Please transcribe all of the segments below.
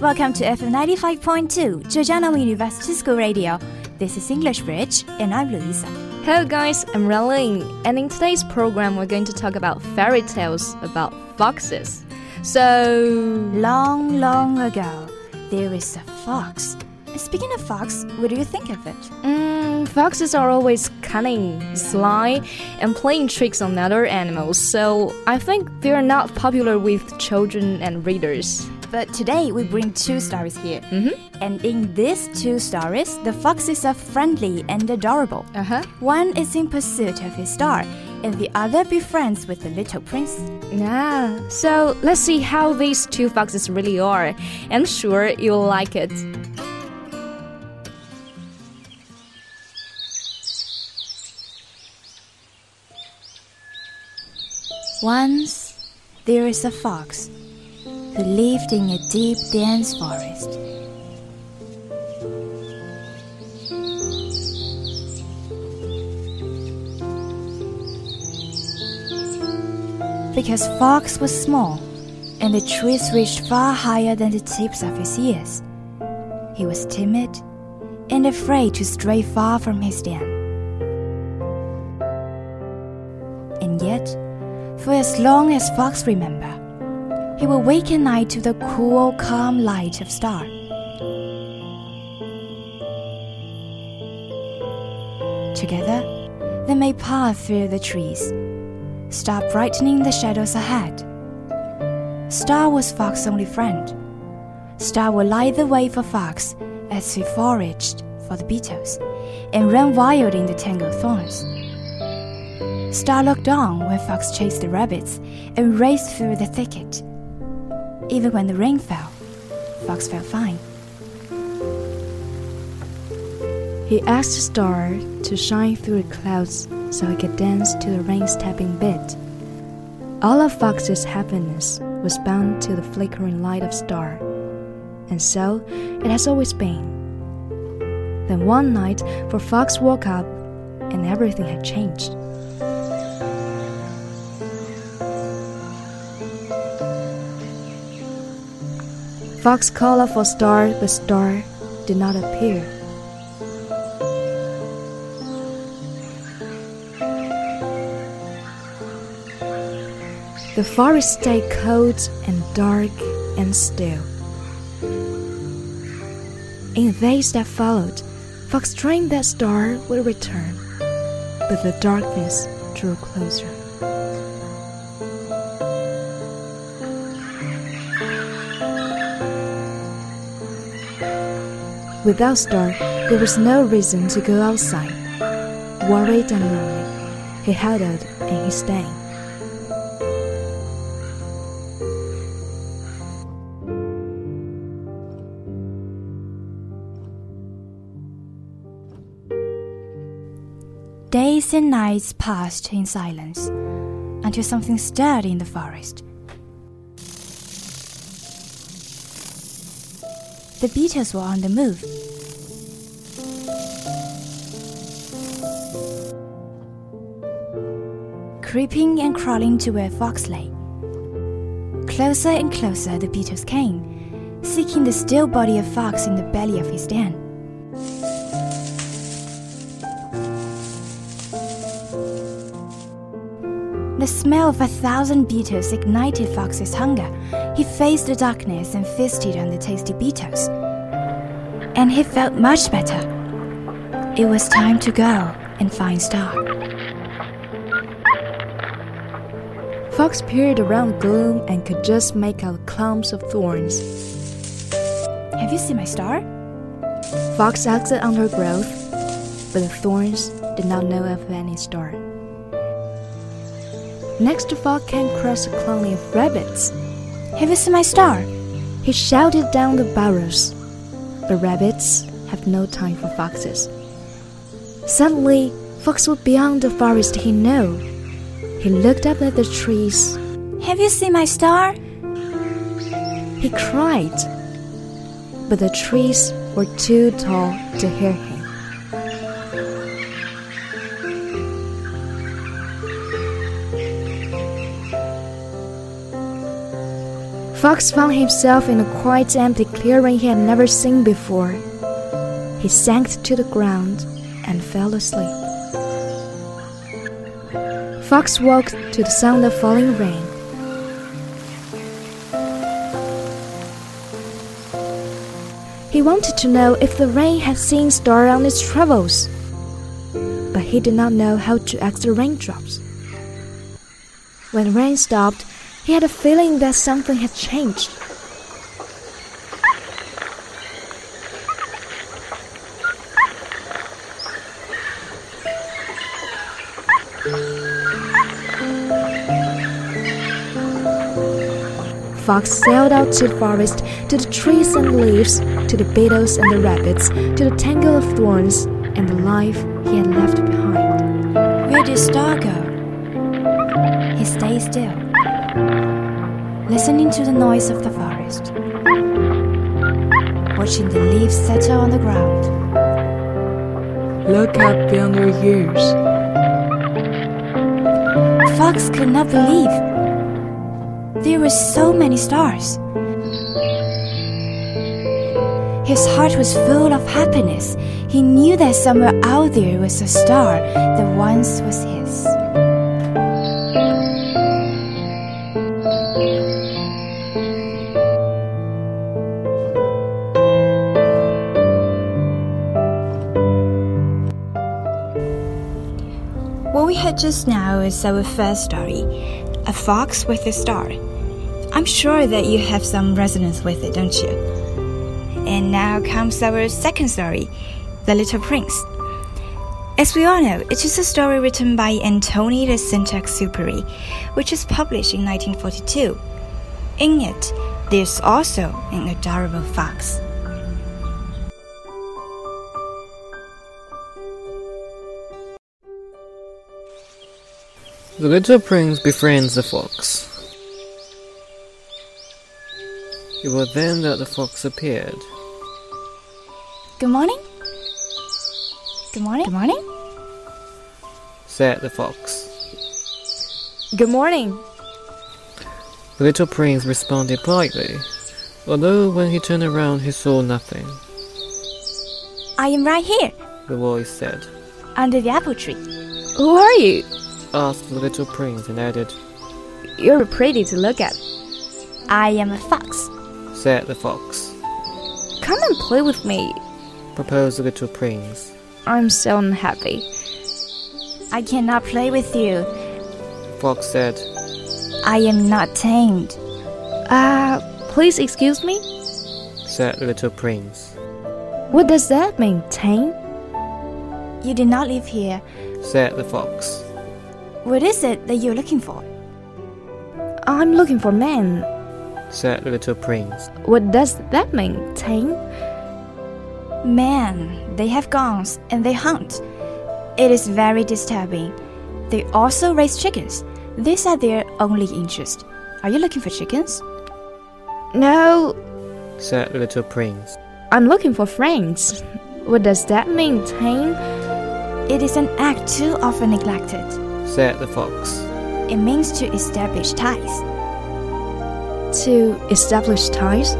welcome to FM 95.2, Zhejiang University School Radio. This is English Bridge, and I'm Louisa. Hello guys, I'm Raling, and in today's program we're going to talk about fairy tales about foxes. So, long, long ago, there is a fox. Speaking of fox, what do you think of it? Mm, foxes are always cunning, sly, and playing tricks on other animals, so I think they're not popular with children and readers. But today we bring two stories here. Mm -hmm. And in these two stories, the foxes are friendly and adorable. Uh -huh. One is in pursuit of his star, and the other befriends with the little prince. Yeah, so let's see how these two foxes really are. I'm sure you'll like it. Once there is a fox who lived in a deep dense forest. Because Fox was small and the trees reached far higher than the tips of his ears, he was timid and afraid to stray far from his den. And yet, for as long as Fox remember, he will wake at night to the cool, calm light of star. Together, they may pass through the trees, star brightening the shadows ahead. Star was Fox's only friend. Star will light the way for Fox as he foraged for the beetles and ran wild in the tangled thorns. Star looked on when Fox chased the rabbits and raced through the thicket. Even when the rain fell, Fox felt fine. He asked the star to shine through the clouds so he could dance to the rain's tapping beat. All of Fox's happiness was bound to the flickering light of star, and so it has always been. Then one night, for Fox woke up, and everything had changed. Fox called for Star, but Star did not appear. The forest stayed cold and dark and still. In days that followed, Fox dreamed that Star would return, but the darkness drew closer. Without Star, there was no reason to go outside. Worried and lonely, he huddled in his den. Days and nights passed in silence until something stirred in the forest. The beetles were on the move. Creeping and crawling to where Fox lay. Closer and closer the beetles came, seeking the still body of Fox in the belly of his den. The smell of a thousand beetles ignited Fox's hunger. He faced the darkness and feasted on the tasty beetles. And he felt much better. It was time to go and find Star. Fox peered around gloom and could just make out clumps of thorns. Have you seen my star? Fox asked the undergrowth, but the thorns did not know of any star. Next, Fox came across a colony of rabbits. Have you seen my star? He shouted down the burrows. The rabbits have no time for foxes. Suddenly, Fox was beyond the forest he knew. He looked up at the trees. Have you seen my star? He cried, but the trees were too tall to hear him. Fox found himself in a quiet, empty clearing he had never seen before. He sank to the ground and fell asleep. Fox woke to the sound of falling rain. He wanted to know if the rain had seen Star on its travels, but he did not know how to ask the raindrops. When rain stopped, he had a feeling that something had changed. Fox sailed out to the forest, to the trees and leaves, to the beetles and the rabbits, to the tangle of thorns and the life he had left behind. Where did Star go? He stayed still, listening to the noise of the forest, watching the leaves settle on the ground. Look up beyond your years. Fox could not believe there were so many stars. His heart was full of happiness. He knew that somewhere out there was a star that once was his. Just now is our first story A Fox with a Star. I'm sure that you have some resonance with it, don't you? And now comes our second story The Little Prince. As we all know, it is a story written by Antoni de Saint-Exupéry, which was published in 1942. In it, there's also an adorable fox. The little prince befriends the fox. It was then that the fox appeared. Good morning. Good morning. Good morning. Said the fox. Good morning. The little prince responded politely, although when he turned around he saw nothing. I am right here, The voice said. under the apple tree. Who are you? Asked the little prince and added, You're pretty to look at. I am a fox. Said the fox. Come and play with me. Proposed the little prince. I'm so unhappy. I cannot play with you. The fox said, I am not tamed. Uh, please excuse me? Said the little prince. What does that mean, tame? You did not live here. Said the fox. What is it that you're looking for? I'm looking for men. Said the little prince. What does that mean, tame? Men, they have guns and they hunt. It is very disturbing. They also raise chickens. These are their only interest. Are you looking for chickens? No, Said the little prince. I'm looking for friends. What does that mean, tame? It is an act too often neglected. Said the fox. It means to establish ties. To establish ties?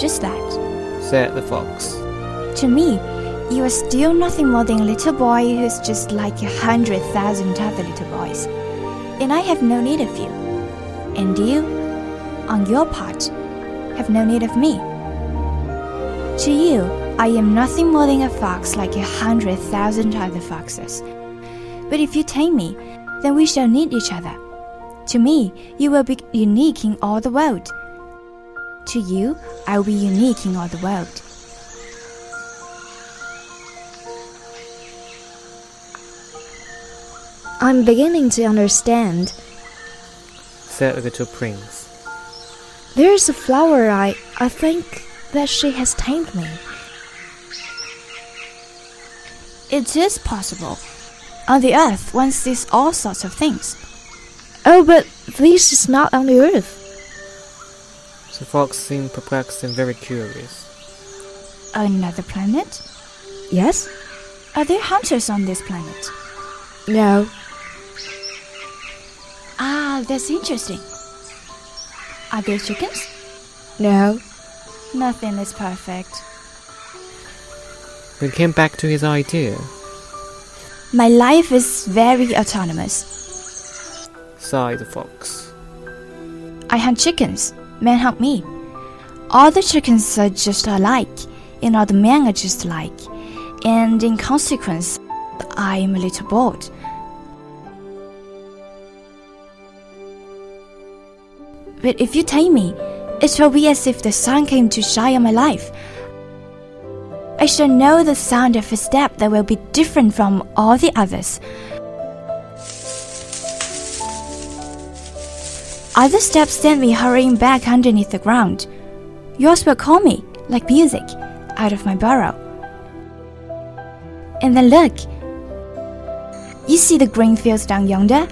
Just that. Said the fox. To me, you are still nothing more than a little boy who's just like a hundred thousand other little boys. And I have no need of you. And you, on your part, have no need of me. To you, I am nothing more than a fox like a hundred thousand other foxes. But if you tame me, then we shall need each other. To me, you will be unique in all the world. To you, I will be unique in all the world. I'm beginning to understand. Said the little prince. There's a flower I I think that she has tamed me. It is possible. On the earth, one sees all sorts of things. Oh, but this is not on the earth. The fox seemed perplexed and very curious. Another planet? Yes? Are there hunters on this planet? No. Ah, that's interesting. Are there chickens? No. Nothing is perfect. But he came back to his idea, My life is very autonomous. sighed the fox. I hunt chickens. Men hunt me. All the chickens are just alike, and all the men are just alike. And in consequence, I am a little bored. But if you tame me, it will be as if the sun came to shine on my life. I shall know the sound of a step that will be different from all the others. Other steps send me hurrying back underneath the ground. Yours will call me, like music, out of my burrow. And then look. You see the green fields down yonder?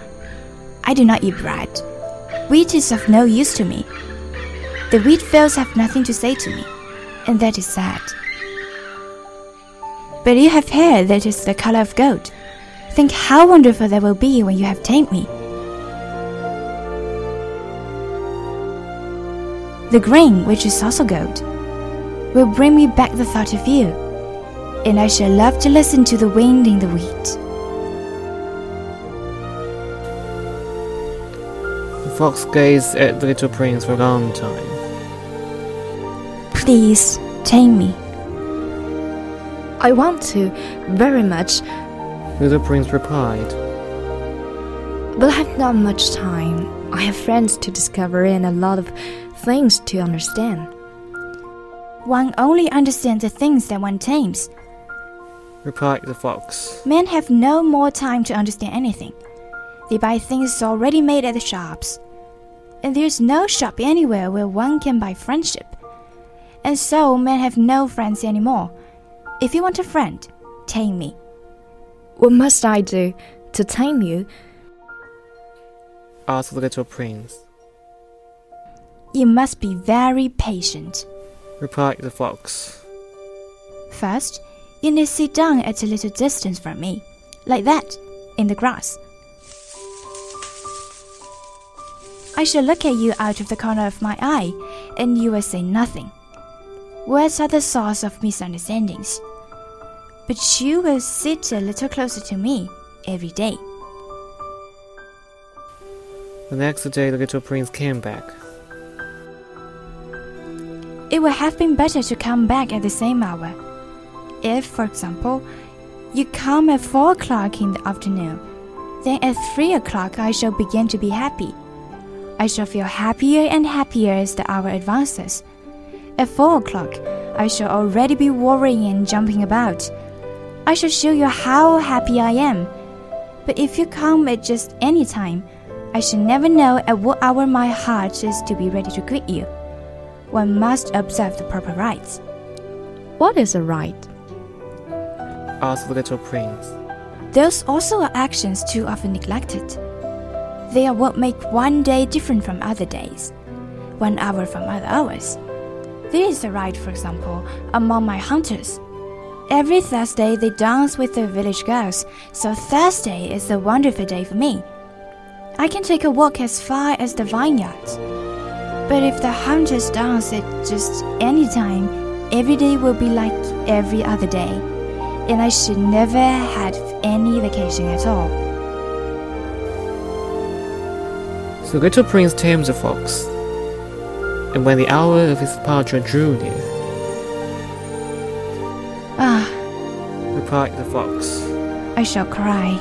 I do not eat bread. Wheat is of no use to me. The wheat fields have nothing to say to me, and that is sad. But you have hair that is the color of gold. Think how wonderful that will be when you have tamed me. The grain, which is also gold, will bring me back the thought of you, and I shall love to listen to the wind in the wheat. The fox gazed at the little prince for a long time. Please tame me. I want to, very much, The little prince replied. but I have not much time. I have friends to discover and a lot of things to understand. One only understands the things that one tames. Replied the fox. Men have no more time to understand anything. They buy things already made at the shops. And there's no shop anywhere where one can buy friendship. And so men have no friends anymore. If you want a friend, tame me. What must I do to tame you? Asked the little prince. You must be very patient. Replied the fox. First, you need to sit down at a little distance from me, like that, in the grass. I shall look at you out of the corner of my eye, and you will say nothing. Words are the source of misunderstandings. But you will sit a little closer to me every day. The next day, the little prince came back. It would have been better to come back at the same hour. If, for example, you come at 4 o'clock in the afternoon, then at 3 o'clock I shall begin to be happy. I shall feel happier and happier as the hour advances. At 4 o'clock, I shall already be worrying and jumping about. I shall show you how happy I am. But if you come at just any time, I shall never know at what hour my heart is to be ready to greet you. One must observe the proper rites. What is a rite? Asked the little prince. Those also are actions too often neglected. They are what make one day different from other days, one hour from other hours. There is a rite, for example, among my hunters. Every Thursday they dance with the village girls, so Thursday is a wonderful day for me. I can take a walk as far as the vineyards. But if the hunters dance at just any time, every day will be like every other day, and I should never have any vacation at all. So little prince tamed the fox. And when the hour of his departure drew near, replied the fox. I shall cry.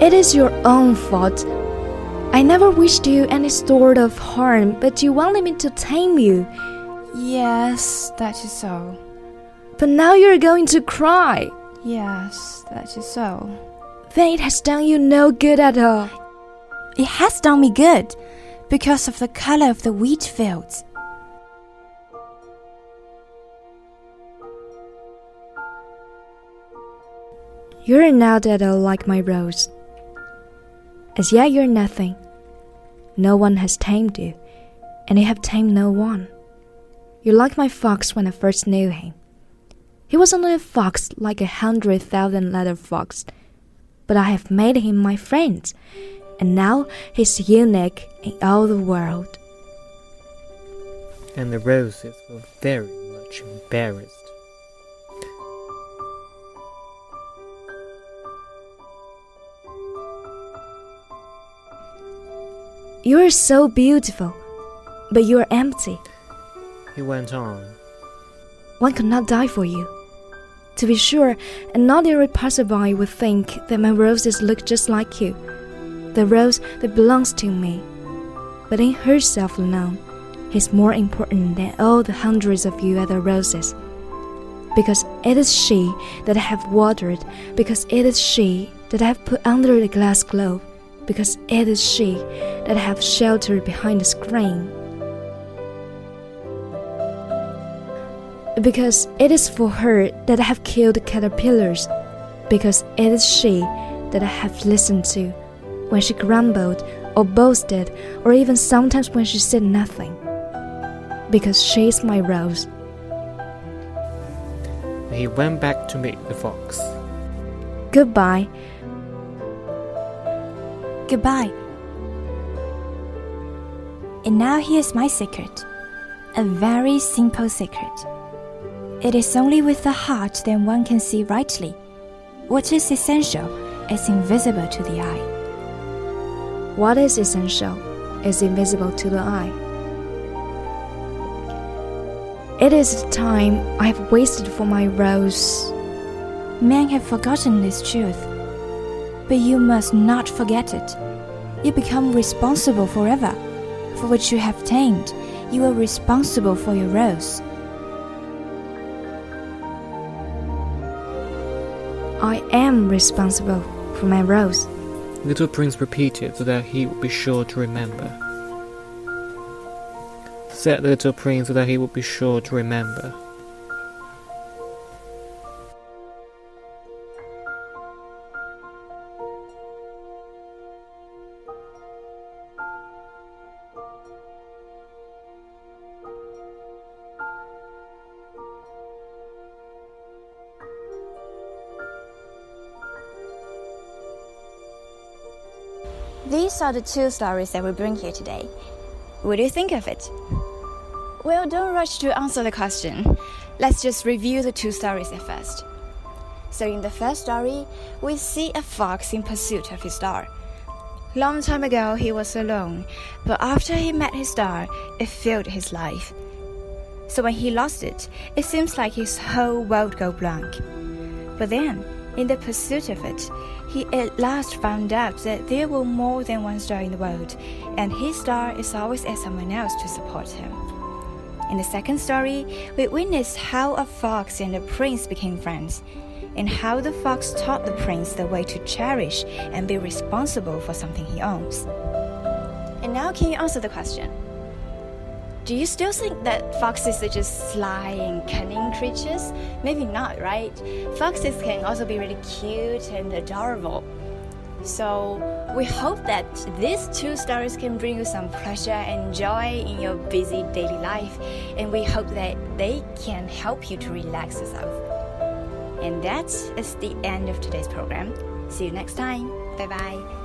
It is your own fault. I never wished you any sort of harm, but you wanted me to tame you. Yes, that is so. But now you're going to cry. Yes, that is so. Then it has done you no good at all. It has done me good because of the color of the wheat fields. You're at all like my rose. As yet you're nothing. No one has tamed you, and you have tamed no one. You're like my fox when I first knew him. He was only a fox like a hundred thousand other fox, but I have made him my friend, and now he's unique in all the world. And the roses were very much embarrassed. You are so beautiful, but you are empty. He went on. One could not die for you. To be sure, an ordinary passerby would think that my roses look just like you, the rose that belongs to me. But in herself alone, he's more important than all the hundreds of you other roses. Because it is she that I have watered, because it is she that I have put under the glass globe, because it is she that I have sheltered behind the screen. Because it is for her that I have killed caterpillars, because it is she that I have listened to when she grumbled or boasted, or even sometimes when she said nothing. Because she is my rose. He went back to meet the fox. Goodbye. Goodbye. And now here's my secret a very simple secret. It is only with the heart that one can see rightly. What is essential is invisible to the eye. What is essential is invisible to the eye. It is the time I have wasted for my rose. Men have forgotten this truth. But you must not forget it. You become responsible forever. For what you have tamed, you are responsible for your rose. I am responsible for my rose. Little Prince repeated so that he would be sure to remember. Said the little prince so that he would be sure to remember. Are the two stories that we bring here today. What do you think of it? Well, don't rush to answer the question. Let's just review the two stories at first. So, in the first story, we see a fox in pursuit of his star. Long time ago, he was alone, but after he met his star, it filled his life. So, when he lost it, it seems like his whole world go blank. But then, in the pursuit of it, he at last found out that there were more than one star in the world, and his star is always at someone else to support him. In the second story, we witness how a fox and a prince became friends, and how the fox taught the prince the way to cherish and be responsible for something he owns. And now, can you answer the question? Do you still think that foxes are just sly and cunning creatures? Maybe not, right? Foxes can also be really cute and adorable. So, we hope that these two stories can bring you some pleasure and joy in your busy daily life, and we hope that they can help you to relax yourself. And that is the end of today's program. See you next time. Bye bye.